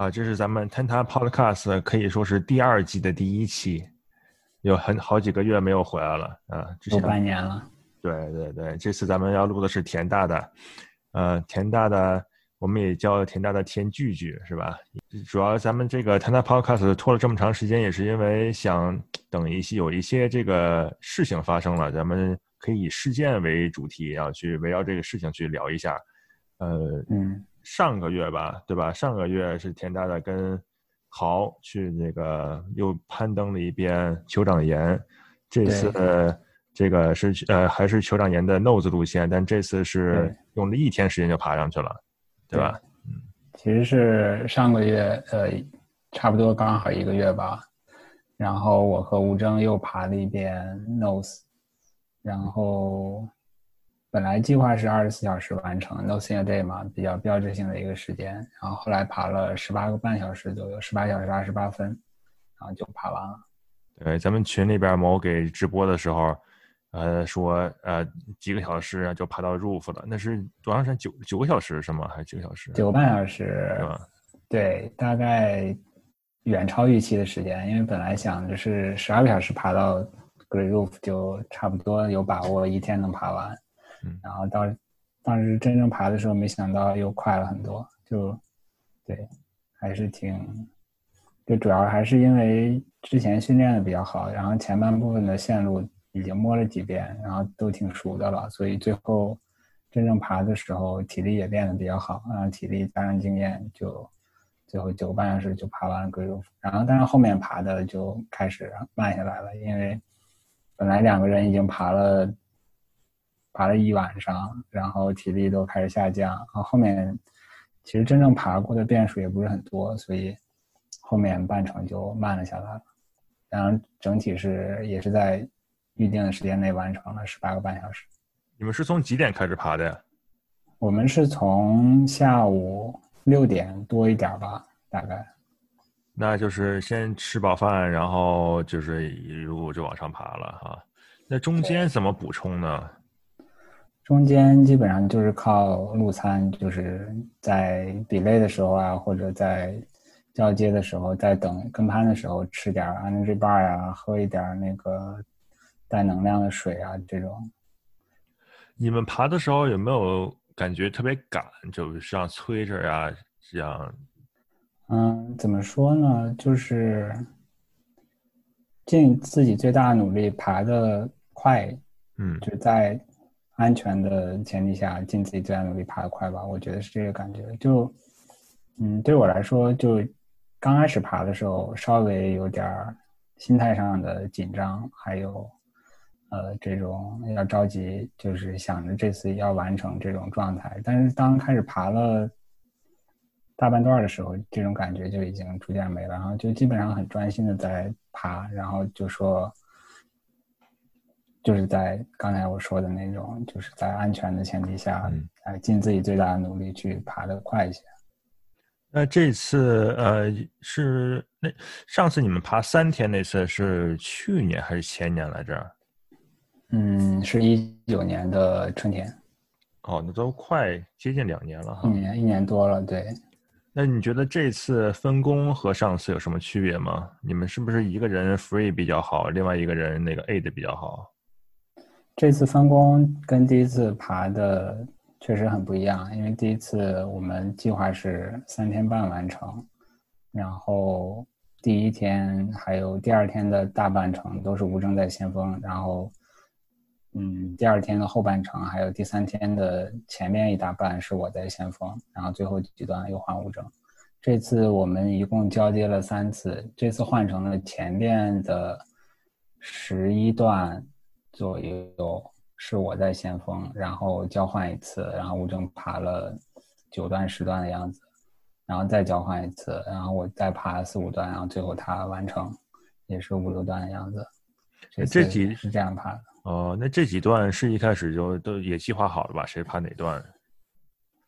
啊，这是咱们 Tenta Podcast 可以说是第二季的第一期，有很好几个月没有回来了啊，有半年了。对对对，这次咱们要录的是田大的，呃，田大的我们也叫田大的田聚聚是吧？主要咱们这个 Tenta Podcast 拖了这么长时间，也是因为想等一些有一些这个事情发生了，咱们可以以事件为主题，然后去围绕这个事情去聊一下，呃，嗯。上个月吧，对吧？上个月是田大大跟豪去那个又攀登了一遍酋长岩，这次这个是呃还是酋长岩的 nose 路线，但这次是用了一天时间就爬上去了，对吧？嗯，其实是上个月呃差不多刚好一个月吧，然后我和吴征又爬了一遍 nose，然后。本来计划是二十四小时完成，no single day 嘛，比较标志性的一个时间。然后后来爬了十八个半小时左右，十八小时二十八分，然后就爬完了。对，咱们群里边某给直播的时候，呃，说呃几个小时就爬到 roof 了，那是多长时间？九九个小时是吗？还是几个小时？九个半小时，是吧？对，大概远超预期的时间，因为本来想着是十二个小时爬到 great roof 就差不多有把握一天能爬完。然后到当时真正爬的时候，没想到又快了很多，就对，还是挺，就主要还是因为之前训练的比较好，然后前半部分的线路已经摸了几遍，然后都挺熟的了，所以最后真正爬的时候体力也练得比较好，然后体力加上经验，就最后九个半小时就爬完了龟肉。然后但是后面爬的就开始慢下来了，因为本来两个人已经爬了。爬了一晚上，然后体力都开始下降，然后后面其实真正爬过的变数也不是很多，所以后面半程就慢了下来了。然后整体是也是在预定的时间内完成了十八个半小时。你们是从几点开始爬的呀？我们是从下午六点多一点吧，大概。那就是先吃饱饭，然后就是一路就往上爬了哈。那中间怎么补充呢？中间基本上就是靠路餐，就是在 delay 的时候啊，或者在交接的时候，在等跟攀的时候吃点 energy bar 呀，喝一点那个带能量的水啊，这种。你们爬的时候有没有感觉特别赶，就是像催着呀这样？嗯，怎么说呢？就是尽自己最大的努力爬的快，嗯，就在。安全的前提下，尽自己最大努力爬得快吧，我觉得是这个感觉。就，嗯，对我来说，就刚开始爬的时候，稍微有点心态上的紧张，还有，呃，这种要着急，就是想着这次要完成这种状态。但是当开始爬了大半段的时候，这种感觉就已经逐渐没了，然后就基本上很专心的在爬，然后就说。就是在刚才我说的那种，就是在安全的前提下，来尽自己最大的努力去爬得快一些。那这次呃是那上次你们爬三天那次是去年还是前年来着？嗯，是一九年的春天。哦，那都快接近两年了哈。一年一年多了，对。那你觉得这次分工和上次有什么区别吗？你们是不是一个人 free 比较好，另外一个人那个 aid 比较好？这次分工跟第一次爬的确实很不一样，因为第一次我们计划是三天半完成，然后第一天还有第二天的大半程都是吴征在先锋，然后，嗯，第二天的后半程还有第三天的前面一大半是我在先锋，然后最后几段又换吴征。这次我们一共交接了三次，这次换成了前面的十一段。左右是我在先锋，然后交换一次，然后吴征爬了九段十段的样子，然后再交换一次，然后我再爬四五段，然后最后他完成也是五六段的样子。这几是这样爬的哦？那这几段是一开始就都也计划好了吧？谁爬哪段？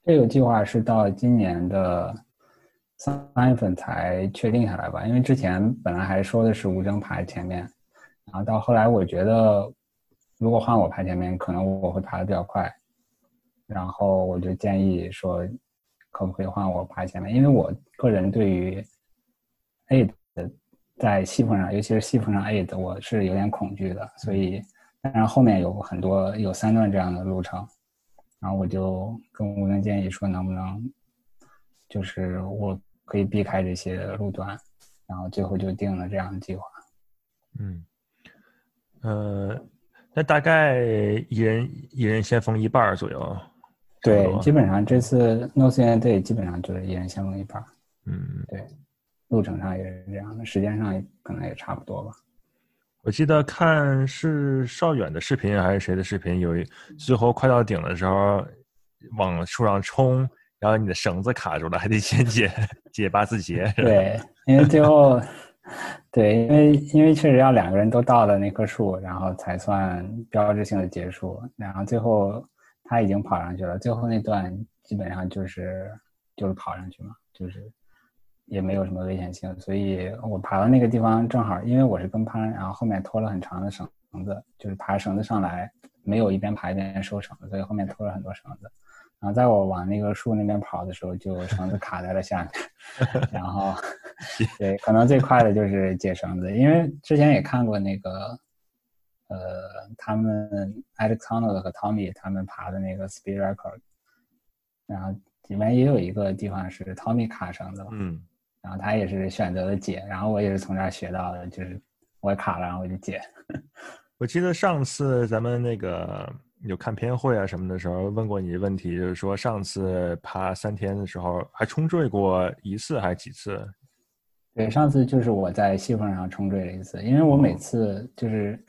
这个计划是到今年的三月份才确定下来吧？因为之前本来还说的是吴征爬前面，然后到后来我觉得。如果换我排前面，可能我会爬的比较快，然后我就建议说，可不可以换我爬前面？因为我个人对于 aid 在细缝上，尤其是细缝上 aid，我是有点恐惧的。所以，当然后面有很多有三段这样的路程，然后我就跟吴能建议说，能不能就是我可以避开这些路段，然后最后就定了这样的计划。嗯，呃，那大概一人一人先封一半左右。对，基本上这次 No C N Day 基本上就是一人先封一半。嗯，对，路程上也是这样的，时间上可能也差不多吧。我记得看是邵远的视频还是谁的视频，有一最后快到顶的时候，往树上冲，然后你的绳子卡住了，还得先解 解八字结。对，因为最后。对，因为因为确实要两个人都到了那棵树，然后才算标志性的结束。然后最后他已经跑上去了，最后那段基本上就是就是跑上去嘛，就是也没有什么危险性。所以我爬到那个地方正好，因为我是跟攀，然后后面拖了很长的绳子，就是爬绳子上来，没有一边爬一边收绳子，所以后面拖了很多绳子。然后在我往那个树那边跑的时候，就绳子卡在了下面，然后，对，可能最快的就是解绳子，因为之前也看过那个，呃，他们 Alex Honnold 和 Tommy 他们爬的那个 Speed Record，然后里面也有一个地方是 Tommy 卡绳子，嗯，然后他也是选择了解，然后我也是从这儿学到的，就是我卡了，然后我就解。我记得上次咱们那个。有看片会啊什么的时候问过你问题，就是说上次爬三天的时候还冲坠过一次还是几次？对，上次就是我在细缝上冲坠了一次，因为我每次就是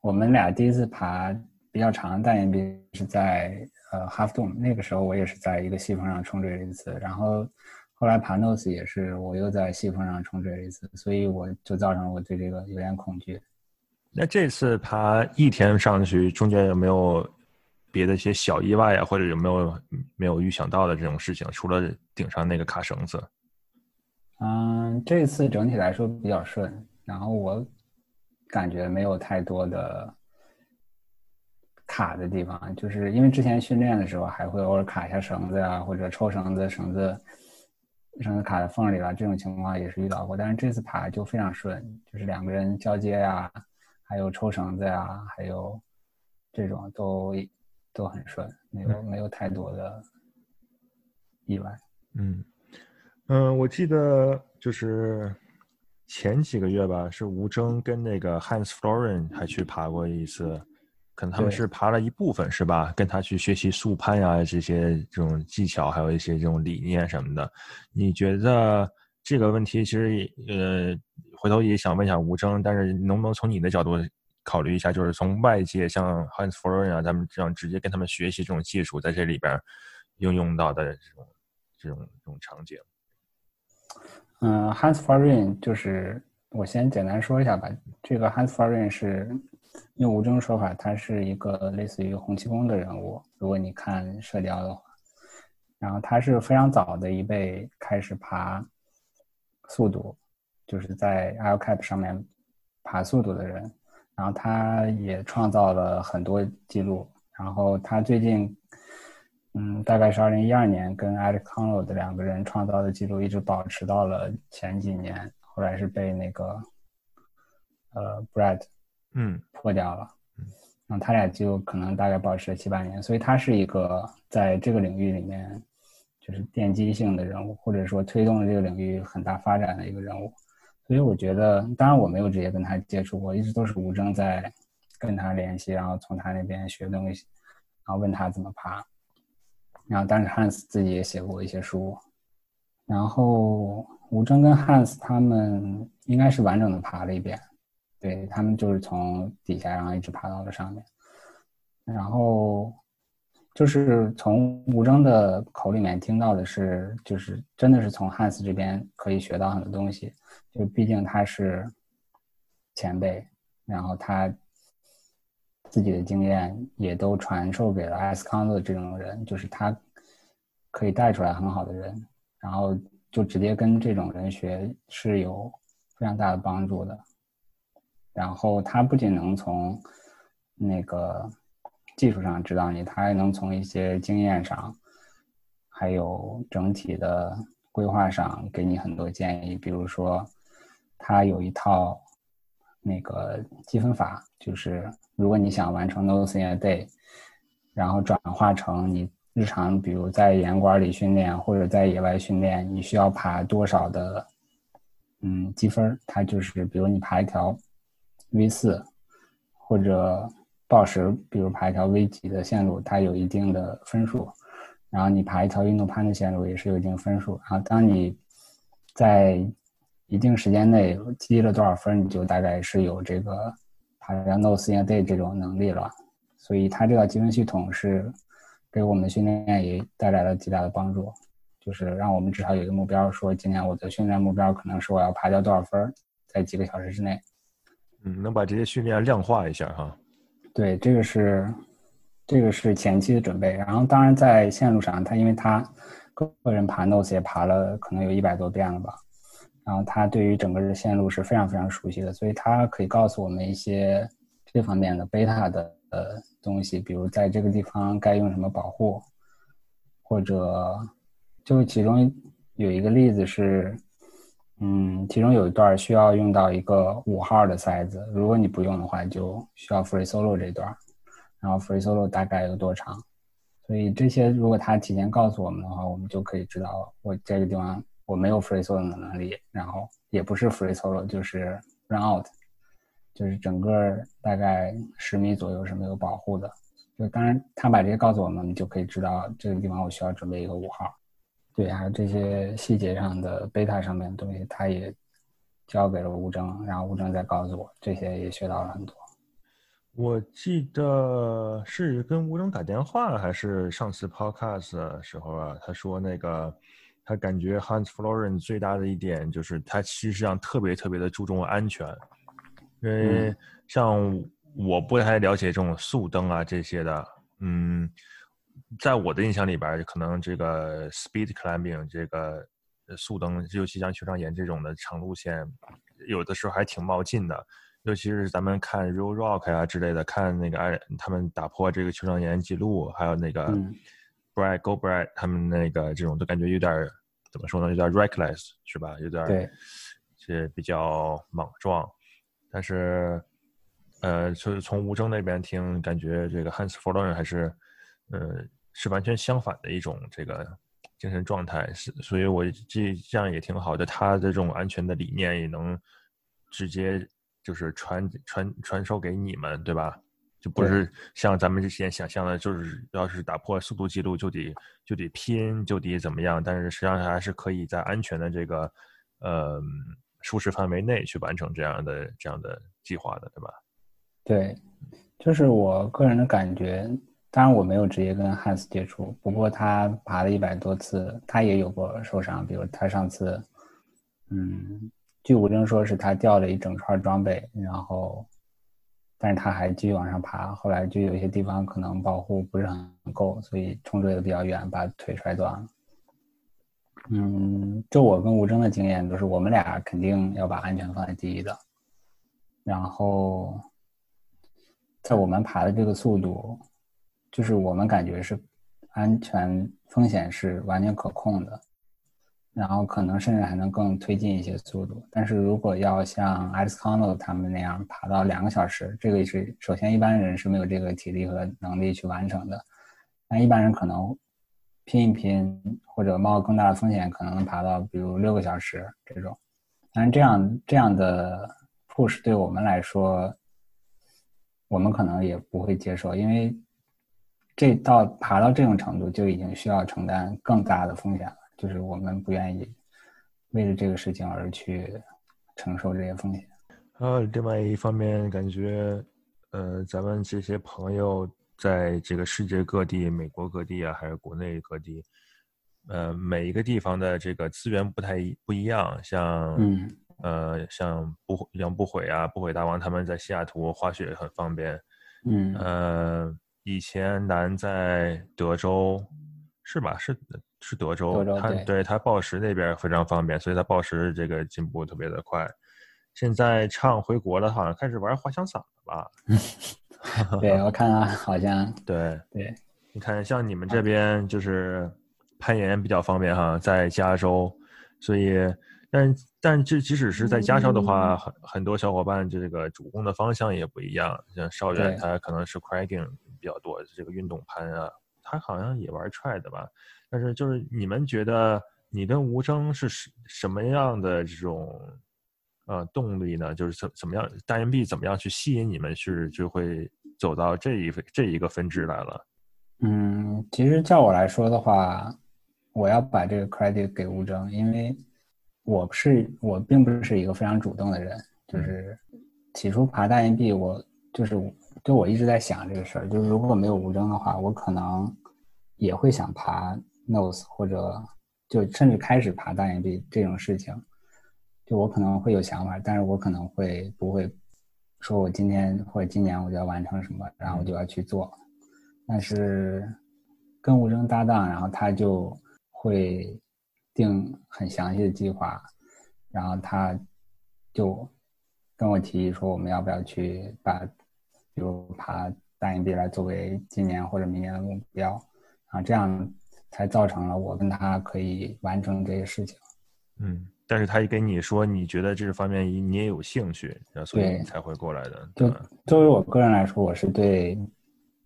我们俩第一次爬比较长的大岩壁是在呃 Half Dome，那个时候我也是在一个细缝上冲坠了一次，然后后来爬 Nose 也是我又在细缝上冲坠了一次，所以我就造成我对这个有点恐惧。那这次爬一天上去，中间有没有别的一些小意外啊，或者有没有没有预想到的这种事情？除了顶上那个卡绳子，嗯，这次整体来说比较顺，然后我感觉没有太多的卡的地方，就是因为之前训练的时候还会偶尔卡一下绳子呀，或者抽绳子，绳子绳子卡在缝里了，这种情况也是遇到过。但是这次爬就非常顺，就是两个人交接呀。还有抽绳子呀，还有这种都都很顺，没有没有太多的意外。嗯嗯，我记得就是前几个月吧，是吴征跟那个 Hans Florin 还去爬过一次，可能他们是爬了一部分，是吧？跟他去学习速攀呀这些这种技巧，还有一些这种理念什么的。你觉得这个问题其实呃？回头也想问一下吴征，但是能不能从你的角度考虑一下，就是从外界像 Hans Florin 啊，咱们这样直接跟他们学习这种技术，在这里边应用到的这种这种这种场景。嗯，Hans Florin 就是我先简单说一下吧。这个 Hans Florin 是用吴征说法，他是一个类似于洪七公的人物。如果你看射雕的话，然后他是非常早的一辈开始爬速度。就是在 L Cap 上面爬速度的人，然后他也创造了很多记录。然后他最近，嗯，大概是二零一二年跟 Alex Honnold 的两个人创造的记录，一直保持到了前几年。后来是被那个呃 Brad 嗯破掉了。然后他俩就可能大概保持了七八年。所以他是一个在这个领域里面就是奠基性的人物，或者说推动了这个领域很大发展的一个人物。所以我觉得，当然我没有直接跟他接触过，一直都是吴征在跟他联系，然后从他那边学东西，然后问他怎么爬。然后当时汉斯自己也写过一些书，然后吴征跟汉斯他们应该是完整的爬了一遍，对他们就是从底下然后一直爬到了上面，然后。就是从吴征的口里面听到的是，就是真的是从汉斯这边可以学到很多东西，就毕竟他是前辈，然后他自己的经验也都传授给了艾斯康的这种人，就是他可以带出来很好的人，然后就直接跟这种人学是有非常大的帮助的。然后他不仅能从那个。技术上指导你，他还能从一些经验上，还有整体的规划上给你很多建议。比如说，他有一套那个积分法，就是如果你想完成 Nose in a Day，然后转化成你日常，比如在严管里训练或者在野外训练，你需要爬多少的嗯积分？它就是比如你爬一条 V 四或者。报时，比如爬一条 V 级的线路，它有一定的分数；然后你爬一条运动攀的线路也是有一定分数。然后当你在一定时间内积了多少分，你就大概是有这个爬 Nose in a Day 这种能力了。所以它这个积分系统是给我们训练也带来了极大的帮助，就是让我们至少有一个目标，说今年我的训练目标可能是我要爬掉多少分，在几个小时之内。嗯，能把这些训练量化一下哈。对，这个是，这个是前期的准备。然后，当然在线路上，他因为他个人爬 Nose 也爬了，可能有一百多遍了吧。然后他对于整个的线路是非常非常熟悉的，所以他可以告诉我们一些这方面的贝塔的呃东西，比如在这个地方该用什么保护，或者就其中有一个例子是。嗯，其中有一段需要用到一个五号的塞子，如果你不用的话，就需要 free solo 这段。然后 free solo 大概有多长？所以这些如果他提前告诉我们的话，我们就可以知道我这个地方我没有 free solo 的能力，然后也不是 free solo 就是 run out，就是整个大概十米左右是没有保护的。就当然他把这些告诉我们，我们就可以知道这个地方我需要准备一个五号。对，还有这些细节上的贝塔上面的东西，他也交给了吴征，然后吴征再告诉我，这些也学到了很多。我记得是跟吴征打电话，还是上次 podcast 的时候啊？他说那个他感觉 Hans Floren 最大的一点就是他其实上特别特别的注重安全，因为像我不太了解这种速登啊这些的，嗯。在我的印象里边，可能这个 speed climbing 这个速登，尤其像球场岩这种的长路线，有的时候还挺冒进的。尤其是咱们看 Real Rock 啊之类的，看那个哎，他们打破这个球场岩记录，还有那个 Brad Go Brad 他们那个这种，都感觉有点怎么说呢？有点 reckless 是吧？有点是比较莽撞。但是，呃，就是从吴征那边听，感觉这个 Hans Floren 还是。呃，是完全相反的一种这个精神状态，是，所以我这这样也挺好的。他的这种安全的理念也能直接就是传传传授给你们，对吧？就不是像咱们之前想象的，就是要是打破速度记录就得就得拼就得怎么样，但是实际上还是可以在安全的这个呃舒适范围内去完成这样的这样的计划的，对吧？对，就是我个人的感觉。当然我没有直接跟汉斯接触，不过他爬了一百多次，他也有过受伤。比如他上次，嗯，据吴征说是他掉了一整串装备，然后，但是他还继续往上爬。后来就有些地方可能保护不是很够，所以冲坠的比较远，把腿摔断了。嗯，就我跟吴征的经验，都是我们俩肯定要把安全放在第一的。然后，在我们爬的这个速度。就是我们感觉是安全风险是完全可控的，然后可能甚至还能更推进一些速度。但是如果要像 Alex c o n o 他们那样爬到两个小时，这个是首先一般人是没有这个体力和能力去完成的。那一般人可能拼一拼或者冒更大的风险，可能能爬到比如六个小时这种。但是这样这样的 push 对我们来说，我们可能也不会接受，因为。这到爬到这种程度，就已经需要承担更大的风险了。就是我们不愿意为了这个事情而去承受这些风险。呃，另外一方面，感觉呃，咱们这些朋友在这个世界各地、美国各地啊，还是国内各地，呃，每一个地方的这个资源不太不一样。像嗯呃，像不杨不悔啊，不悔大王他们在西雅图滑雪很方便。嗯呃。以前南在德州，是吧？是是德州，他对他报时那边非常方便，所以他报时这个进步特别的快。现在唱回国了，好像开始玩滑翔伞了吧？对，我看啊，好像 对对。你看，像你们这边就是攀岩比较方便哈，在加州，所以，但但这即使是在加州的话，很很多小伙伴这个主攻的方向也不一样，像少远他可能是 cragging 比较多，这个运动攀啊，他好像也玩 try 的吧，但是就是你们觉得你跟吴征是什什么样的这种呃动力呢？就是怎怎么样大岩壁怎么样去吸引你们是就会走到这一这一个分支来了？嗯，其实叫我来说的话，我要把这个 credit 给吴征，因为我不是我并不是一个非常主动的人。就是起初爬大岩壁，我就是就我一直在想这个事儿，就是如果没有吴征的话，我可能也会想爬 nose 或者就甚至开始爬大岩壁这种事情。就我可能会有想法，但是我可能会不会说我今天或者今年我就要完成什么，然后我就要去做。但是跟吴征搭档，然后他就会定很详细的计划，然后他就跟我提议说，我们要不要去把，比如爬大岩壁来作为今年或者明年的目标，然后这样才造成了我跟他可以完成这些事情。嗯，但是他也跟你说，你觉得这方面你也有兴趣，所以你才会过来的。就作为我个人来说，我是对。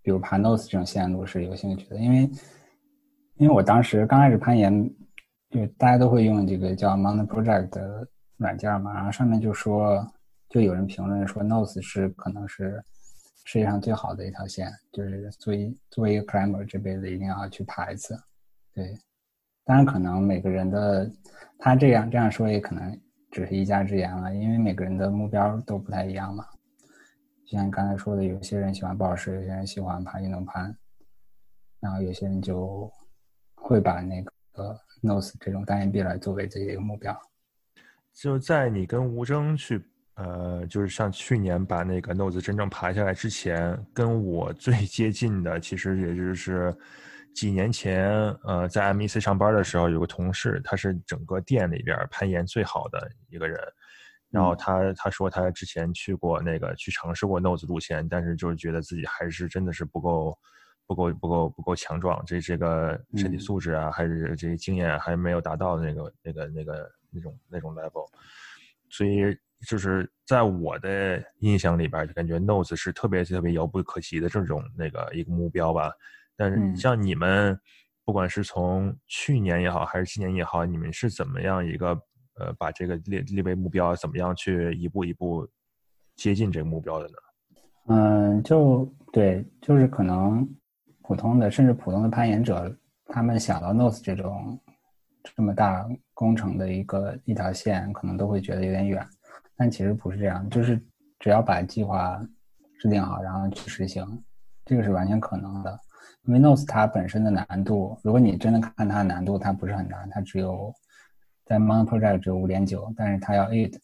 比如爬 Nose 这种线路是有兴趣的，因为因为我当时刚开始攀岩，就大家都会用这个叫 Mountain Project 的软件嘛，然后上面就说，就有人评论说 Nose 是可能是世界上最好的一条线，就是作为作为一个 climber 这辈子一定要去爬一次。对，当然可能每个人的他这样这样说也可能只是一家之言了，因为每个人的目标都不太一样嘛。就像刚才说的，有些人喜欢暴食，有些人喜欢爬运动攀，然后有些人就会把那个 nose 这种单眼壁来作为自己的一个目标。就在你跟吴征去，呃，就是像去年把那个 nose 真正爬下来之前，跟我最接近的，其实也就是几年前，呃，在 MEC 上班的时候，有个同事，他是整个店里边攀岩最好的一个人。然后他他说他之前去过那个去尝试过 nose 路线，但是就是觉得自己还是真的是不够不够不够不够强壮，这这个身体素质啊，还是这些经验还没有达到那个那个那个那种那种 level，所以就是在我的印象里边，就感觉 nose 是特别特别遥不可及的这种那个一个目标吧。但是像你们，不管是从去年也好，还是今年也好，你们是怎么样一个？呃，把这个列列为目标，怎么样去一步一步接近这个目标的呢？嗯，就对，就是可能普通的，甚至普通的攀岩者，他们想到 nose 这种这么大工程的一个一条线，可能都会觉得有点远。但其实不是这样，就是只要把计划制定好，然后去实行，这个是完全可能的。因为 Notes 它本身的难度，如果你真的看它的难度，它不是很难，它只有。在 Mount Project 只有五点九，但是它要 eight，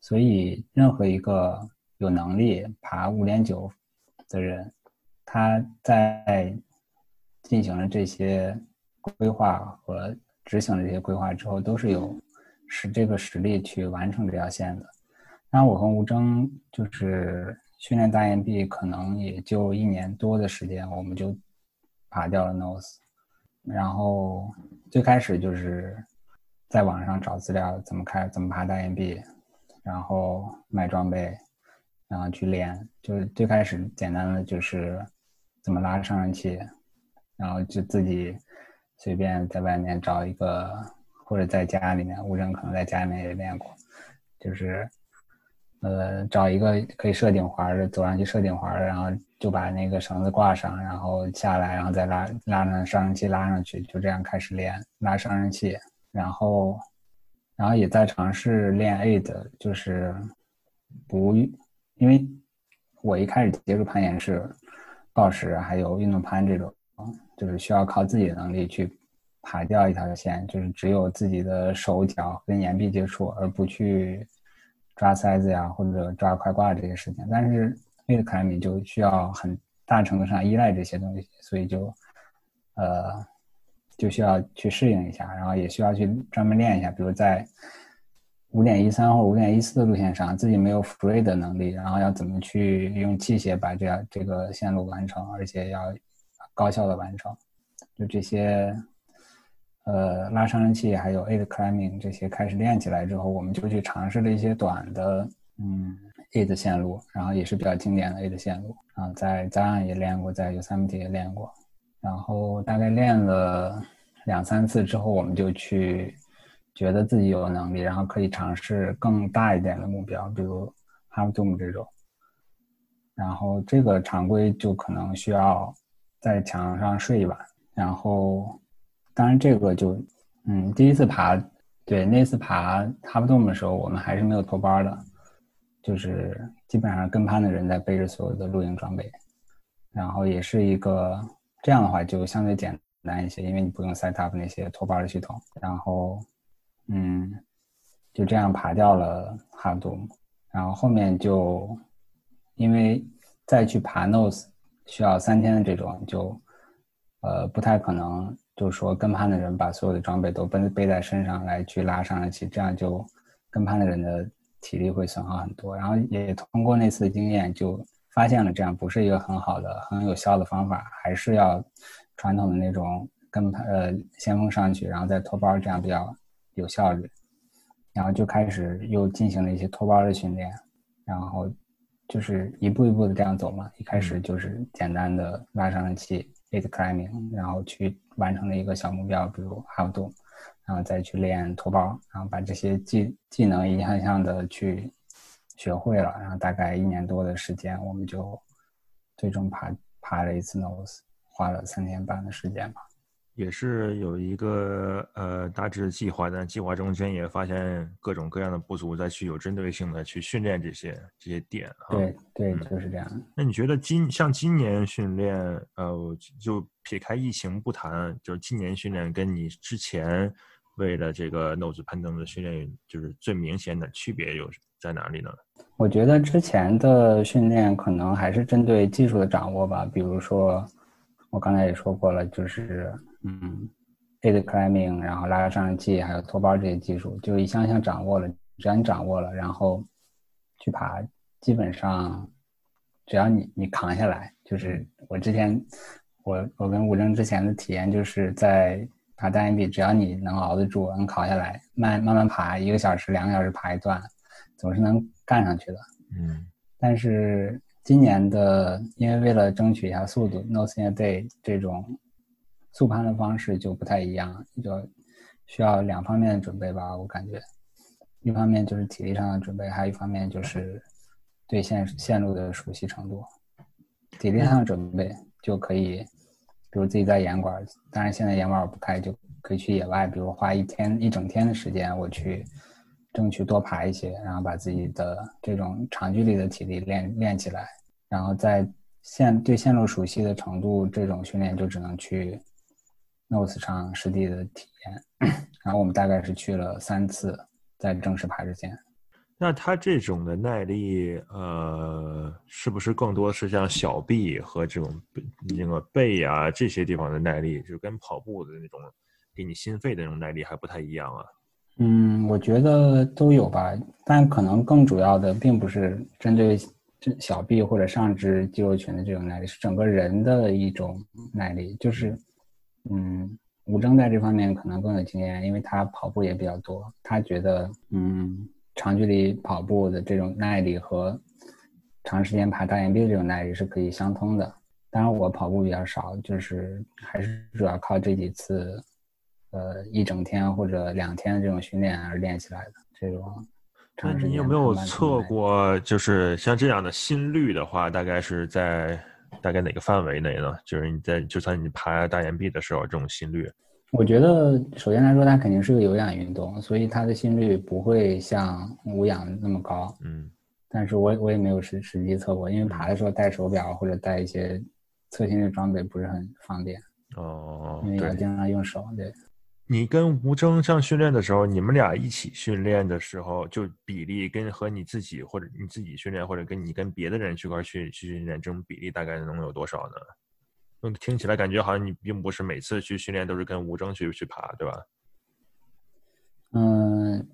所以任何一个有能力爬五点九的人，他在进行了这些规划和执行了这些规划之后，都是有使这个实力去完成这条线的。然后我和吴征就是训练大岩壁，可能也就一年多的时间，我们就爬掉了 nose。然后最开始就是。在网上找资料，怎么开，怎么爬大岩壁，然后买装备，然后去练。就是最开始简单的就是怎么拉上升器，然后就自己随便在外面找一个，或者在家里面，吴征可能在家里面也练过，就是呃找一个可以设顶环的，走上去设顶环，然后就把那个绳子挂上，然后下来，然后再拉拉上上升器拉上去，就这样开始练拉上升器。然后，然后也在尝试练 A 的，就是不，因为我一开始接触攀岩是暴食，还有运动攀这种，就是需要靠自己的能力去爬掉一条线，就是只有自己的手脚跟岩壁接触，而不去抓塞子呀或者抓快挂这些事情。但是 A 的凯米就需要很大程度上依赖这些东西，所以就呃。就需要去适应一下，然后也需要去专门练一下，比如在五点一三或五点一四的路线上，自己没有 free 的能力，然后要怎么去用器械把这样这个线路完成，而且要高效的完成，就这些呃拉上升器还有 aid climbing 这些开始练起来之后，我们就去尝试了一些短的嗯 aid 线路，然后也是比较经典的 aid 线路啊，在 Zion 也练过，在 Yosemite 也练过，然后大概练了两三次之后，我们就去觉得自己有能力，然后可以尝试更大一点的目标，比如 Half Dome 这种。然后这个常规就可能需要在墙上睡一晚，然后当然这个就嗯第一次爬，对那次爬哈布洞的时候，我们还是没有托班的，就是基本上跟攀的人在背着所有的露营装备，然后也是一个这样的话就相对简单一些，因为你不用 set up 那些托班的系统，然后嗯就这样爬掉了哈布洞，然后后面就。因为再去爬 nose 需要三天的这种，就呃不太可能，就是说跟攀的人把所有的装备都背背在身上来去拉上来去，这样就跟攀的人的体力会损耗很多。然后也通过那次的经验，就发现了这样不是一个很好的、很有效的方法，还是要传统的那种跟攀呃先锋上去，然后再脱包，这样比较有效率。然后就开始又进行了一些脱包的训练，然后。就是一步一步的这样走嘛，一开始就是简单的拉上了气，aid climbing，然后去完成了一个小目标，比如 half Do，然后再去练托包，然后把这些技技能一项项的去学会了，然后大概一年多的时间，我们就最终爬爬了一次 nose，花了三天半的时间吧。也是有一个呃大致的计划，但计划中间也发现各种各样的不足，再去有针对性的去训练这些这些点。对对，就是这样。那你觉得今像今年训练，呃，就撇开疫情不谈，就是今年训练跟你之前为了这个 nose 攀登的训练，就是最明显的区别有在哪里呢？我觉得之前的训练可能还是针对技术的掌握吧，比如说我刚才也说过了，就是。嗯，aid climbing，然后拉拉上器，还有托包这些技术，就一项项掌握了。只要你掌握了，然后去爬，基本上只要你你扛下来，就是我之前我我跟吴征之前的体验，就是在爬大岩壁，只要你能熬得住，能扛下来，慢慢慢爬，一个小时、两个小时爬一段，总是能干上去的。嗯，但是今年的，因为为了争取一下速度，no s i n g day 这种。速攀的方式就不太一样，就需要两方面的准备吧。我感觉，一方面就是体力上的准备，还有一方面就是对线线路的熟悉程度。体力上的准备就可以，比如自己在岩馆，当然现在岩馆不开，就可以去野外，比如花一天一整天的时间，我去争取多爬一些，然后把自己的这种长距离的体力练练起来。然后在线对线路熟悉的程度，这种训练就只能去。Nose 上实地的体验，然后我们大概是去了三次，在正式爬之前。那他这种的耐力，呃，是不是更多是像小臂和这种那个背啊这些地方的耐力，就跟跑步的那种给你心肺的那种耐力还不太一样啊？嗯，我觉得都有吧，但可能更主要的并不是针对这这小臂或者上肢肌肉群的这种耐力，是整个人的一种耐力，就是。嗯，吴征在这方面可能更有经验，因为他跑步也比较多。他觉得，嗯，长距离跑步的这种耐力和长时间爬大岩壁的这种耐力是可以相通的。当然，我跑步比较少，就是还是主要靠这几次，呃，一整天或者两天的这种训练而练起来的这种。那你有没有测过，就是像这样的心率的话，大概是在？大概哪个范围内呢？就是你在就算你爬大岩壁的时候，这种心率，我觉得首先来说，它肯定是个有氧运动，所以它的心率不会像无氧那么高。嗯，但是我我也没有实实际测过，因为爬的时候戴手表或者戴一些测心率装备不是很方便。哦，因为要经常用手，对。你跟吴征上训练的时候，你们俩一起训练的时候，就比例跟和你自己或者你自己训练，或者跟你跟别的人去块去去训练，这种比例大概能有多少呢？嗯，听起来感觉好像你并不是每次去训练都是跟吴征去去爬，对吧？嗯，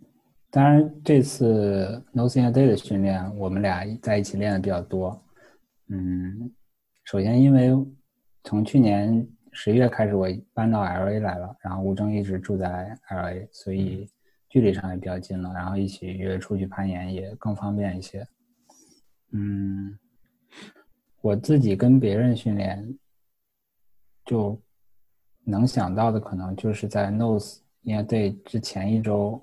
当然这次 No Thing a Day 的训练，我们俩在一起练的比较多。嗯，首先因为从去年。十一月开始我搬到 L A 来了，然后吴征一直住在 L A，所以距离上也比较近了，然后一起约出去攀岩也更方便一些。嗯，我自己跟别人训练，就能想到的可能就是在 Nose 因为对之前一周，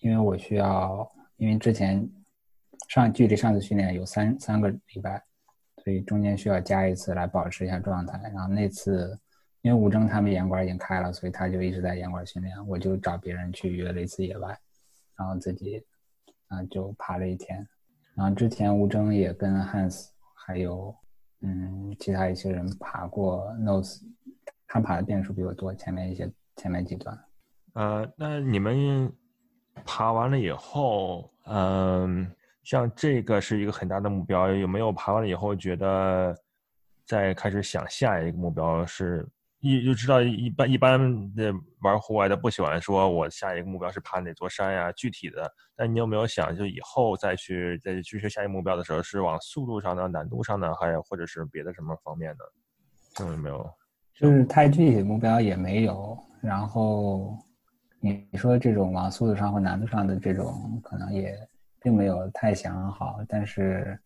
因为我需要，因为之前上距离上次训练有三三个礼拜。所以中间需要加一次来保持一下状态，然后那次因为吴征他们岩馆已经开了，所以他就一直在岩馆训练，我就找别人去约了一次野外，然后自己啊就爬了一天。然后之前吴征也跟 Hans 还有嗯其他一些人爬过 Nose，他爬的遍数比我多，前面一些前面几段。呃，那你们爬完了以后，嗯。像这个是一个很大的目标，有没有爬完了以后觉得再开始想下一个目标？是一就知道一般一般的玩户外的不喜欢说我下一个目标是爬哪座山呀？具体的，但你有没有想就以后再去再去追下一个目标的时候，是往速度上呢、难度上呢，还有或者是别的什么方面的？有没有？就是太具体的目标也没有。然后你说这种往速度上或难度上的这种，可能也。并没有太想好，但是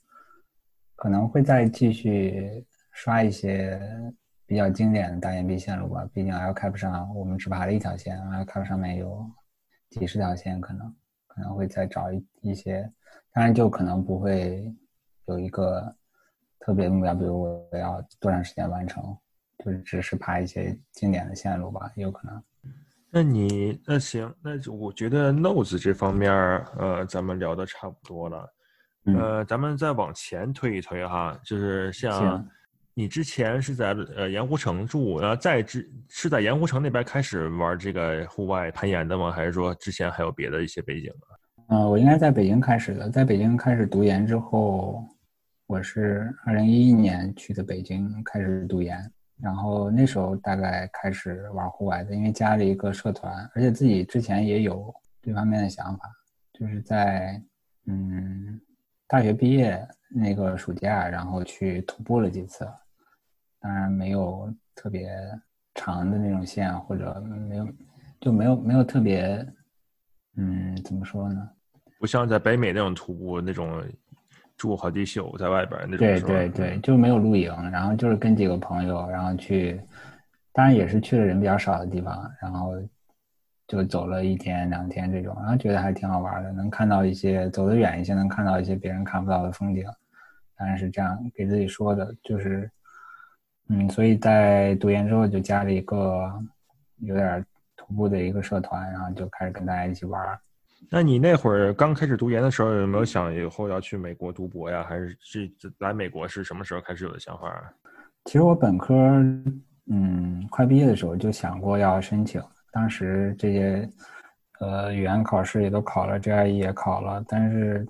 可能会再继续刷一些比较经典的大岩壁线路吧。毕竟 L Cap 上我们只爬了一条线，L Cap 上面有几十条线，可能可能会再找一一些。当然，就可能不会有一个特别目标，比如我要多长时间完成，就是只是爬一些经典的线路吧，有可能。那你那行，那我觉得 nose 这方面呃，咱们聊的差不多了，呃，咱们再往前推一推哈，就是像你之前是在呃盐湖城住，然后在之是在盐湖城那边开始玩这个户外攀岩的吗？还是说之前还有别的一些背景啊？嗯，我应该在北京开始的，在北京开始读研之后，我是二零一一年去的北京开始读研。然后那时候大概开始玩户外的，因为加了一个社团，而且自己之前也有这方面的想法，就是在嗯大学毕业那个暑假，然后去徒步了几次，当然没有特别长的那种线，或者没有就没有没有特别嗯怎么说呢？不像在北美那种徒步那种。住好几宿在外边那种，对对对，就没有露营，然后就是跟几个朋友，然后去，当然也是去了人比较少的地方，然后就走了一天两天这种，然后觉得还挺好玩的，能看到一些走得远一些，能看到一些别人看不到的风景，当然是这样给自己说的，就是，嗯，所以在读研之后就加了一个有点徒步的一个社团，然后就开始跟大家一起玩。那你那会儿刚开始读研的时候，有没有想以后要去美国读博呀？还是是来美国是什么时候开始有的想法？其实我本科，嗯，快毕业的时候就想过要申请，当时这些，呃，语言考试也都考了，GRE 也考了，但是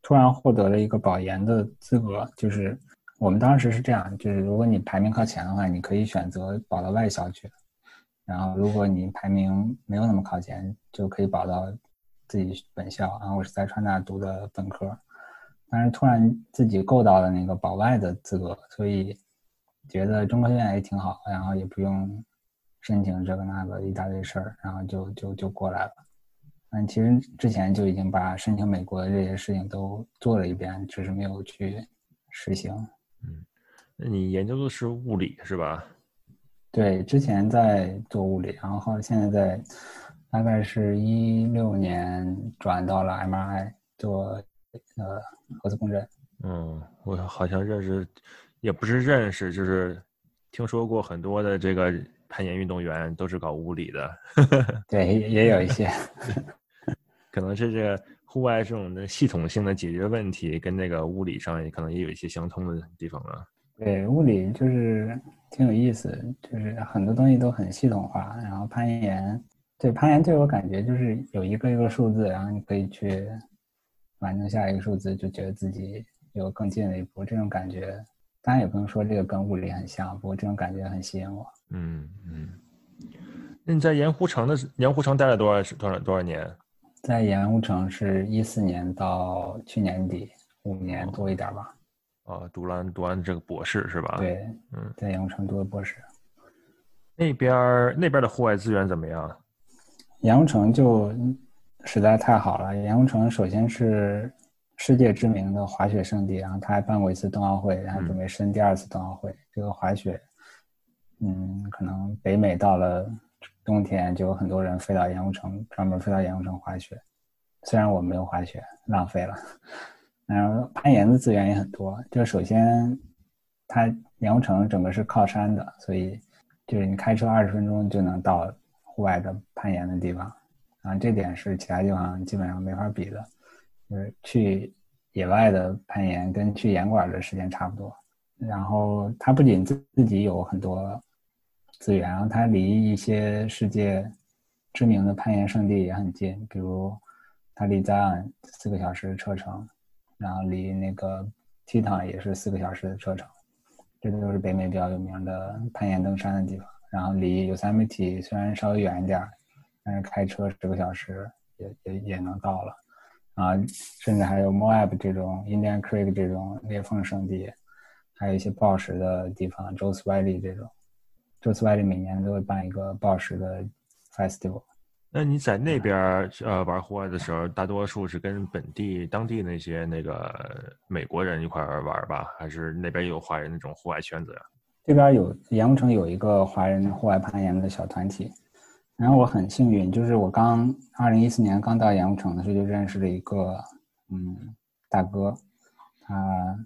突然获得了一个保研的资格，就是我们当时是这样，就是如果你排名靠前的话，你可以选择保到外校去，然后如果你排名没有那么靠前，就可以保到。自己本校，然后我是在川大读的本科，但是突然自己够到了那个保外的资格，所以觉得中科院也挺好，然后也不用申请这个那个一大堆事儿，然后就就就过来了。嗯，其实之前就已经把申请美国的这些事情都做了一遍，只是没有去实行。嗯，那你研究的是物理是吧？对，之前在做物理，然后现在在。大概是一六年转到了 MRI 做呃核磁共振。嗯，我好像认识，也不是认识，就是听说过很多的这个攀岩运动员都是搞物理的。对，也有一些，可能是这个户外这种的系统性的解决问题，跟那个物理上也可能也有一些相通的地方啊。对，物理就是挺有意思，就是很多东西都很系统化，然后攀岩。对攀岩，对我感觉就是有一个一个数字，然后你可以去完成下一个数字，就觉得自己有更近了一步。这种感觉，当然也不能说这个跟物理很像，不过这种感觉很吸引我。嗯嗯。那你在盐湖城的盐湖城待了多少多少多少年？在盐湖城是一四年到去年底，五年多一点吧。啊，读完读完这个博士是吧？对，嗯，在盐湖城读的博士。那边那边的户外资源怎么样？盐湖城就实在太好了。盐湖城首先是世界知名的滑雪圣地，然后他还办过一次冬奥会，然后准备申第二次冬奥会。这个滑雪，嗯，可能北美到了冬天就有很多人飞到盐湖城，专门飞到盐湖城滑雪。虽然我没有滑雪，浪费了。然后攀岩的资源也很多。就首先，它盐湖城整个是靠山的，所以就是你开车二十分钟就能到户外的攀岩的地方。啊，这点是其他地方基本上没法比的。就是去野外的攀岩跟去岩馆的时间差不多。然后它不仅自自己有很多资源，然后它离一些世界知名的攀岩圣地也很近，比如。它离 Zion 四个小时的车程，然后离那个 Teton 也是四个小时的车程，这都是北美比较有名的攀岩登山的地方。然后离 Yosemite 虽然稍微远一点，但是开车十个小时也也也能到了。啊，甚至还有 Moab 这种 Indian Creek 这种裂缝圣地，还有一些暴食的地方，Joe's Valley 这种，Joe's Valley 每年都会办一个暴食的 festival。那你在那边呃玩户外的时候，大多数是跟本地当地那些那个美国人一块玩吧，还是那边有华人那种户外圈子呀？这边有盐湖城有一个华人户外攀岩的小团体，然后我很幸运，就是我刚二零一四年刚到盐湖城的时候就认识了一个嗯大哥，他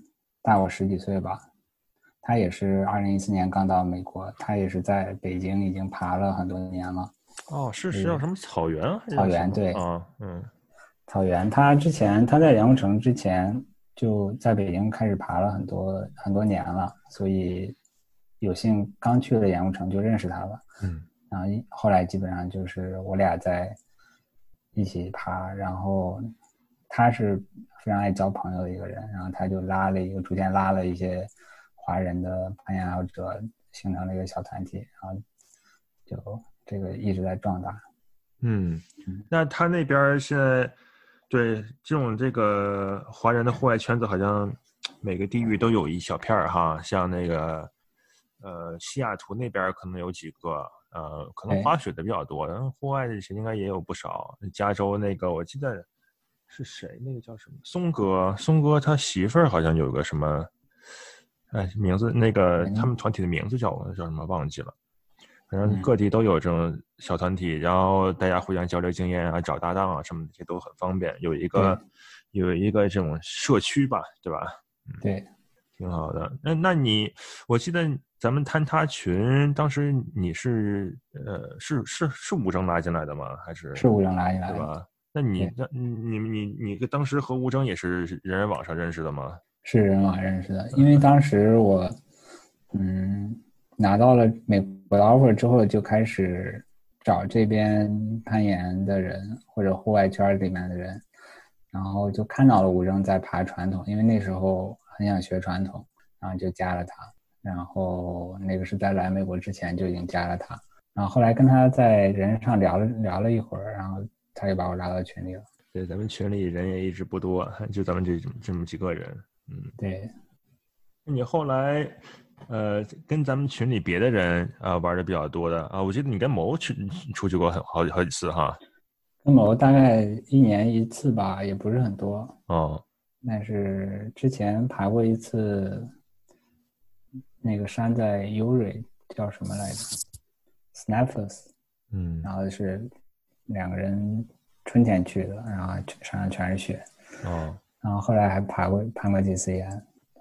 大我十几岁吧，他也是二零一四年刚到美国，他也是在北京已经爬了很多年了。哦，是是叫什么草原？草原对，啊嗯，草原。他之前他在盐湖城之前就在北京开始爬了很多很多年了，所以有幸刚去了盐湖城就认识他了。嗯，然后后来基本上就是我俩在一起爬，然后他是非常爱交朋友的一个人，然后他就拉了一个，逐渐拉了一些华人的攀岩爱好者，形成了一个小团体，然后就。这个一直在壮大，嗯，那他那边现在对这种这个华人的户外圈子，好像每个地域都有一小片儿哈，像那个呃西雅图那边可能有几个，呃，可能滑雪的比较多，然后户外的应该也有不少。加州那个我记得是谁？那个叫什么？松哥，松哥他媳妇儿好像有个什么，哎，名字那个他们团体的名字叫叫什么忘记了。反正各地都有这种小团体，然后大家互相交流经验啊，找搭档啊什么的，这都很方便。有一个有一个这种社区吧，对吧？对，挺好的。那那你，我记得咱们坍塌群当时你是呃是是是吴征拉进来的吗？还是是吴征拉进来的，对吧？那你那你你你当时和吴征也是人人网上认识的吗？是人网认识的，因为当时我嗯拿到了美。国的 offer 之后就开始找这边攀岩的人或者户外圈里面的人，然后就看到了吴征在爬传统，因为那时候很想学传统，然后就加了他。然后那个是在来美国之前就已经加了他，然后后来跟他在人上聊了聊了一会儿，然后他就把我拉到群里了。对，咱们群里人也一直不多，就咱们这这么几个人。嗯，对。你后来？呃，跟咱们群里别的人啊玩的比较多的啊，我记得你跟某去出去过很好好几次哈。跟某大概一年一次吧，也不是很多。哦。但是之前爬过一次，那个山在 Uri 叫什么来着？Snappers。嗯。然后是两个人春天去的，然后山上全是雪。哦。然后后来还爬过攀过几次岩。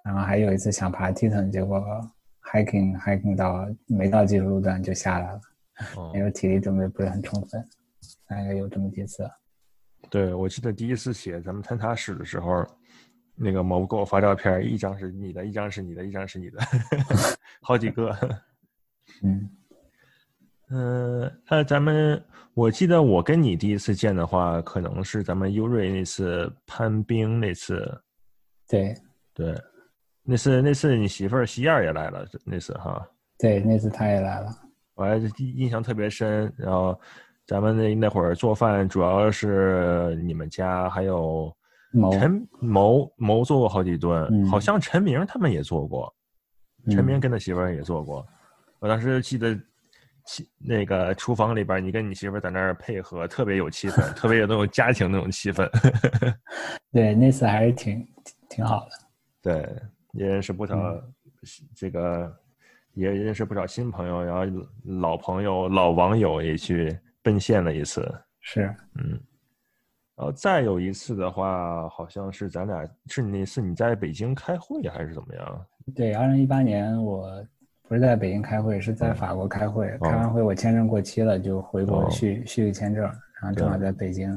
然后还有一次想爬 Teton，结果 hiking hiking 到没到技术路段就下来了，因为体力准备不是很充分，大概有这么几次。对，我记得第一次写咱们坍塌史的时候，那个某给我发照片，一张是你的，一张是你的，一张是你的，好几个。嗯嗯，那咱们我记得我跟你第一次见的话，可能是咱们优瑞那次攀冰那次。对对。那次那次你媳妇儿西燕也来了，那次哈。对，那次她也来了，我还印象特别深。然后咱们那那会儿做饭，主要是你们家还有陈谋谋做过好几顿，好像陈明他们也做过，陈明跟他媳妇儿也做过。我当时记得那个厨房里边，你跟你媳妇在那儿配合，特别有气氛，特别有那种家庭那种气氛。对，那次还是挺挺好的。对，也认识不少这个，也认识不少新朋友，然后老朋友、老网友也去奔现了一次。是，嗯。然后再有一次的话，好像是咱俩是那次你在北京开会还是怎么样？对，二零一八年我。不是在北京开会，是在法国开会。开完会，我签证过期了，就回国续续个签证。然后正好在北京，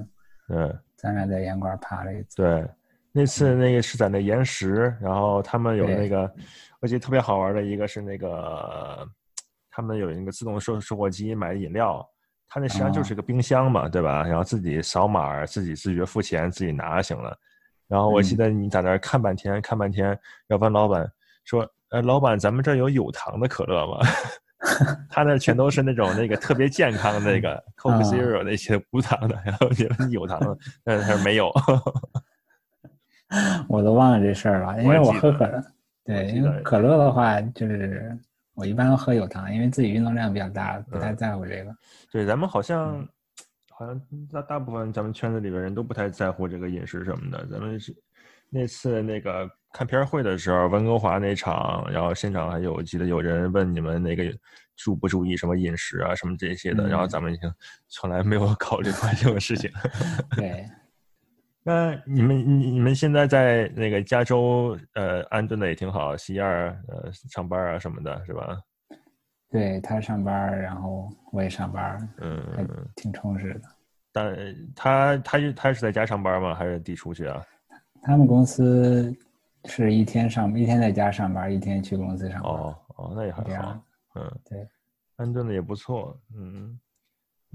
嗯，咱俩在岩馆爬了一次。对，那次那个是在那岩石，然后他们有那个，我记得特别好玩的一个是那个，他们有一个自动售售货机买饮料，它那实际上就是个冰箱嘛，对吧？然后自己扫码，自己自觉付钱，自己拿就行了。然后我记得你在那看半天，看半天，要问老板说。呃，老板，咱们这有有糖的可乐吗？他那全都是那种那个特别健康的那个 Coke Zero 那些无糖的，然后你有糖的，但是他说没有。我都忘了这事儿了，因为我喝可乐。对，因为可乐的话，就是我一般都喝有糖，因为自己运动量比较大，不太在乎这个。对，咱们好像 好像大大部分咱们圈子里边人都不太在乎这个饮食什么的。咱们是那次那个。看片会的时候，温哥华那场，然后现场还有，记得有人问你们那个注不注意什么饮食啊，什么这些的，然后咱们已经从来没有考虑过这种事情。对，那你们你你们现在在那个加州呃安顿的也挺好，西二呃上班啊什么的，是吧？对他上班，然后我也上班，嗯，挺充实的。但他他他是在家上班吗？还是得出去啊？他们公司。是一天上一天在家上班，一天去公司上班。哦哦，那也还好。嗯，对，安顿的也不错。嗯，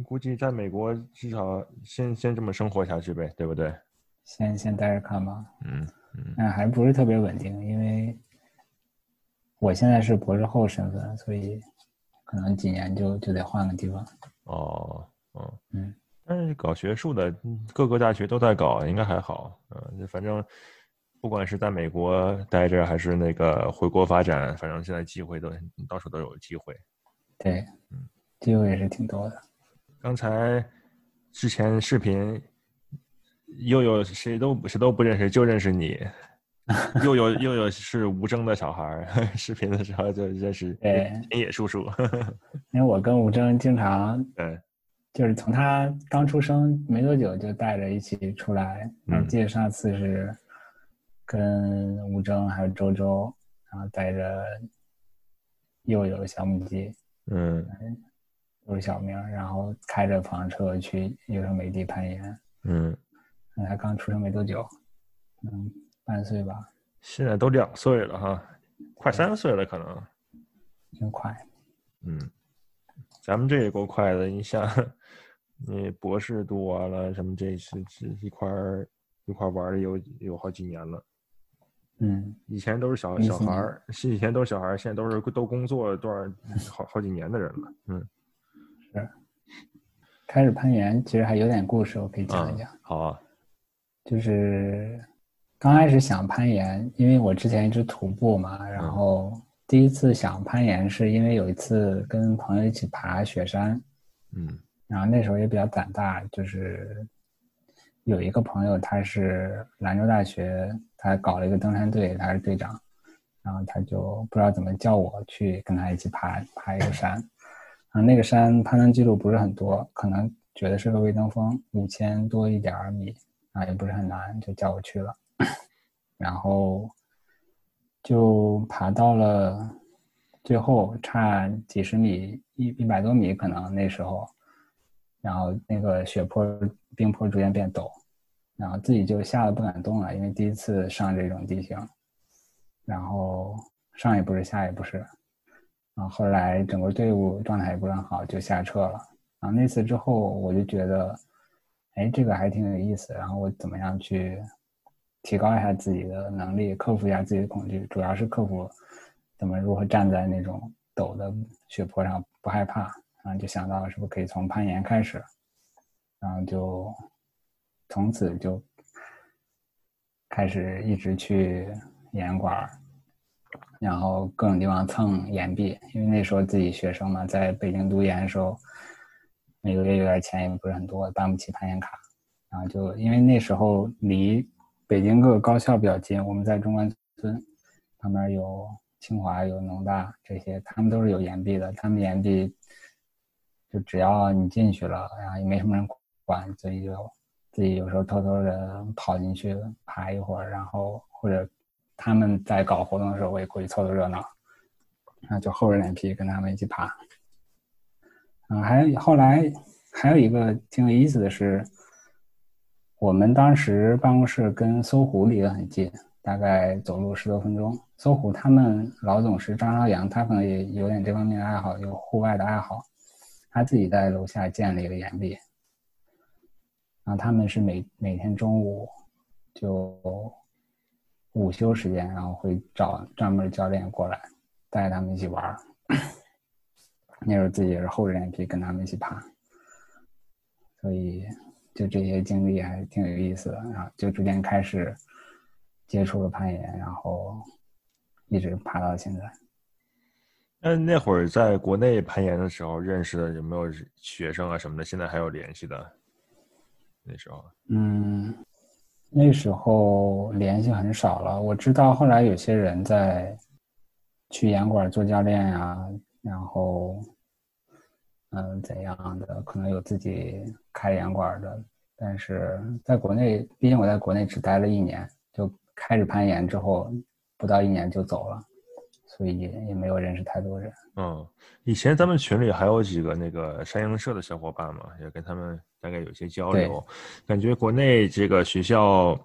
估计在美国至少先先这么生活下去呗，对不对？先先待着看吧。嗯嗯。但还不是特别稳定，因为我现在是博士后身份，所以可能几年就就得换个地方。哦哦嗯。但是搞学术的，各个大学都在搞，应该还好。嗯，反正。不管是在美国待着，还是那个回国发展，反正现在机会都到处都有机会。对，嗯，机会也是挺多的。刚才之前视频，又有谁都谁都不认识，就认识你。又有又有是吴征的小孩，视频的时候就认识田野叔叔。因为我跟吴征经常，对，就是从他刚出生没多久就带着一起出来。我记得上次是。跟吴征还有周周，然后带着又有小母鸡，嗯，又是小明，然后开着房车去优胜美地攀岩，嗯，他刚出生没多久，嗯，半岁吧，现在都两岁了哈，快三岁了可能，真快，嗯，咱们这也够快的，你想，你博士读完了，什么这是这一块一块玩的有有好几年了。嗯，以前都是小小孩儿，是以前都是小孩儿，现在都是都工作多少好好几年的人了。嗯，是。开始攀岩其实还有点故事，我可以讲一讲。好啊。就是刚开始想攀岩，因为我之前一直徒步嘛，然后第一次想攀岩是因为有一次跟朋友一起爬雪山。嗯。然后那时候也比较胆大，就是有一个朋友他是兰州大学。他搞了一个登山队，他是队长，然后他就不知道怎么叫我去跟他一起爬爬一个山，啊，那个山攀登记录不是很多，可能觉得是个微登峰，五千多一点米，啊，也不是很难，就叫我去了，然后就爬到了最后差几十米，一一百多米可能那时候，然后那个雪坡冰坡逐渐变陡。然后自己就吓得不敢动了，因为第一次上这种地形，然后上也不是，下也不是，然后后来整个队伍状态也不是很好，就下撤了。然后那次之后，我就觉得，哎，这个还挺有意思。然后我怎么样去提高一下自己的能力，克服一下自己的恐惧，主要是克服怎么如何站在那种陡的雪坡上不害怕。然后就想到了是不是可以从攀岩开始，然后就。从此就开始一直去岩馆，然后各种地方蹭岩壁，因为那时候自己学生嘛，在北京读研的时候，每个月有点钱也不是很多，办不起攀岩卡，然后就因为那时候离北京各个高校比较近，我们在中关村旁边有清华、有农大这些，他们都是有岩壁的，他们岩壁就只要你进去了，然后也没什么人管，所以就自己有时候偷偷的跑进去爬一会儿，然后或者。他们在搞活动的时候，我也过去凑凑热闹，那就厚着脸皮跟他们一起爬。嗯，还后来还有一个挺有意思的是，我们当时办公室跟搜狐离得很近，大概走路十多分钟。搜狐他们老总是张朝阳，他可能也有点这方面的爱好，有户外的爱好，他自己在楼下建了一个岩壁，然后他们是每每天中午就。午休时间，然后会找专门教练过来，带他们一起玩儿。那时候自己也是厚着脸皮跟他们一起爬，所以就这些经历还挺有意思的。然后就逐渐开始接触了攀岩，然后一直爬到现在。那那会儿在国内攀岩的时候认识的有没有学生啊什么的？现在还有联系的？那时候，嗯。那时候联系很少了。我知道后来有些人在去岩馆做教练呀，然后嗯怎样的，可能有自己开岩馆的。但是在国内，毕竟我在国内只待了一年，就开始攀岩之后，不到一年就走了，所以也没有认识太多人。嗯，以前咱们群里还有几个那个山鹰社的小伙伴嘛，也跟他们。大概有些交流，感觉国内这个学校，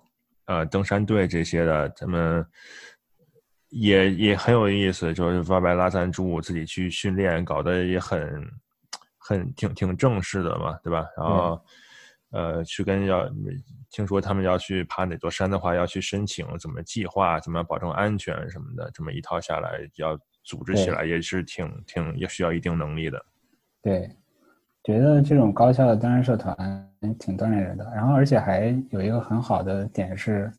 呃，登山队这些的，他们也也很有意思，就是外边拉赞助，自己去训练，搞得也很很挺挺正式的嘛，对吧？然后，呃，去跟要听说他们要去爬哪座山的话，要去申请，怎么计划，怎么保证安全什么的，这么一套下来，要组织起来也是挺挺也需要一定能力的。对。觉得这种高校的登山社团挺锻炼人的，然后而且还有一个很好的点是，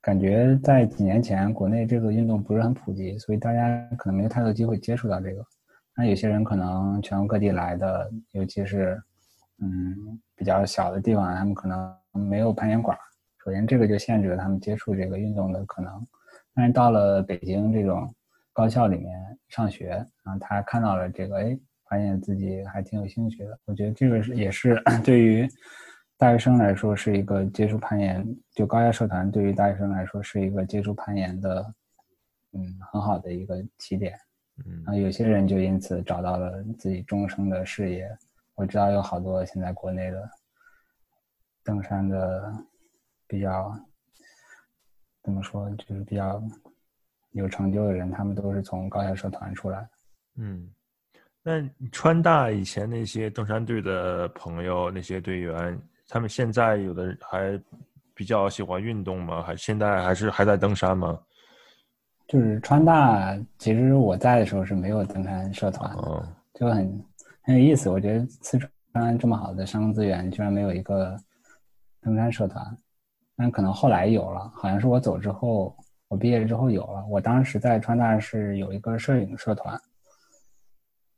感觉在几年前国内这个运动不是很普及，所以大家可能没有太多机会接触到这个。那有些人可能全国各地来的，尤其是嗯比较小的地方，他们可能没有攀岩馆，首先这个就限制了他们接触这个运动的可能。但是到了北京这种高校里面上学，然后他看到了这个，哎。发现自己还挺有兴趣的，我觉得这个是也是 对于大学生来说是一个接触攀岩，就高校社团对于大学生来说是一个接触攀岩的，嗯，很好的一个起点。嗯，有些人就因此找到了自己终生的事业。我知道有好多现在国内的登山的比较怎么说，就是比较有成就的人，他们都是从高校社团出来的。嗯。那川大以前那些登山队的朋友，那些队员，他们现在有的还比较喜欢运动吗？还现在还是还在登山吗？就是川大，其实我在的时候是没有登山社团的，就很很有意思。我觉得四川这么好的山资源，居然没有一个登山社团。但可能后来有了，好像是我走之后，我毕业之后有了。我当时在川大是有一个摄影社团。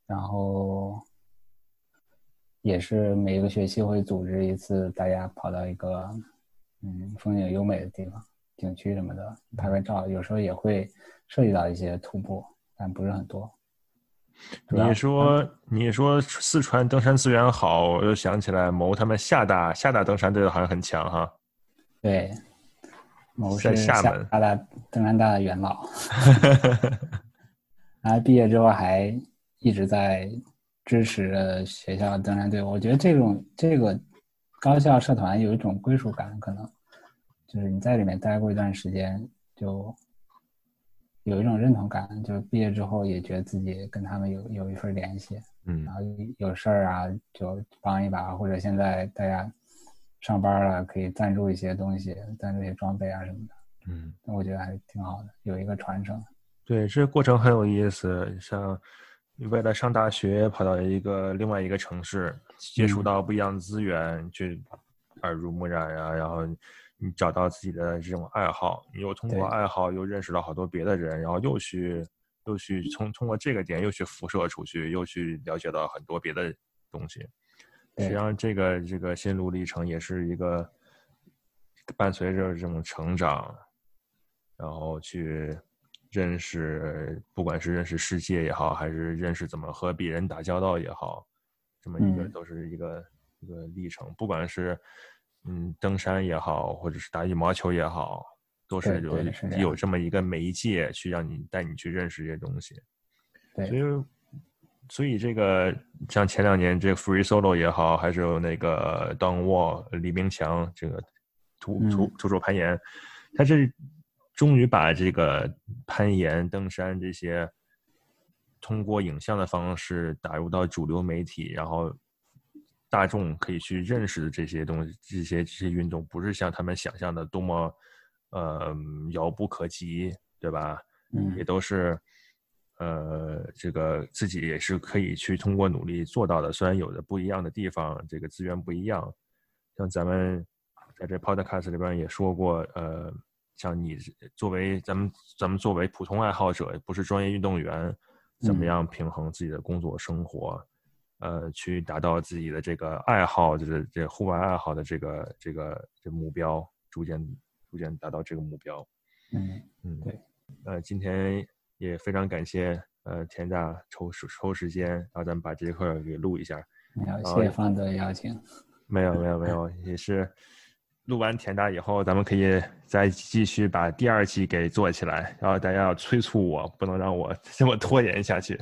然后也是每一个学期会组织一次，大家跑到一个嗯风景优美的地方、景区什么的拍拍照。有时候也会涉及到一些徒步，但不是很多。你说你说四川登山资源好，我又想起来某他们厦大厦大登山队好像很强哈。对，某是厦大登山大的元老。然后毕业之后还。一直在支持学校登山队，我觉得这种这个高校社团有一种归属感，可能就是你在里面待过一段时间，就有一种认同感，就是毕业之后也觉得自己跟他们有有一份联系，嗯，然后有事儿啊就帮一把，或者现在大家上班了可以赞助一些东西，赞助一些装备啊什么的，嗯，那我觉得还挺好的，有一个传承。对，这个过程很有意思，像。你为了上大学，跑到一个另外一个城市，接触到不一样的资源，去耳濡目染呀，然后你找到自己的这种爱好，你又通过爱好又认识了好多别的人，然后又去又去从通过这个点又去辐射出去，又去了解到很多别的东西。实际上，这个这个心路历程也是一个伴随着这种成长，然后去认识，不管是认识世界也好，还是认识怎么和别人打交道也好，这么一个都是一个一个历程。不管是嗯登山也好，或者是打羽毛球也好，都是有有这么一个媒介去让你带你去认识这些东西。所以。所以这个像前两年这个 Free Solo 也好，还是有那个 Don Wall 李明强这个徒徒徒手攀岩，他是终于把这个攀岩、登山这些通过影像的方式打入到主流媒体，然后大众可以去认识的这些东西，这些这些运动不是像他们想象的多么呃遥不可及，对吧？嗯，也都是。呃，这个自己也是可以去通过努力做到的。虽然有的不一样的地方，这个资源不一样，像咱们在这 Podcast 里边也说过，呃，像你作为咱们咱们作为普通爱好者，不是专业运动员，怎么样平衡自己的工作生活，呃，去达到自己的这个爱好，就是这户外爱好的这个这个这目标，逐渐逐渐达到这个目标。嗯嗯，对。呃，今天。也非常感谢呃田大抽抽时间，然后咱们把这节课给录一下。没有，谢谢方的邀请。没有没有没有，也是录完田大以后，咱们可以再继续把第二季给做起来。然后大家要催促我，不能让我 这么拖延下去。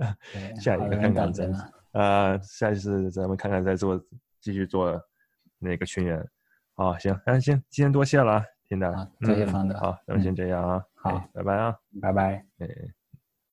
下一个看看咱呃，下一次咱们看看再做继续做那个群演。好，行，那行，今天多谢了。田大，多谢方的，好，咱们先这样啊，好，拜拜啊，拜拜，哎。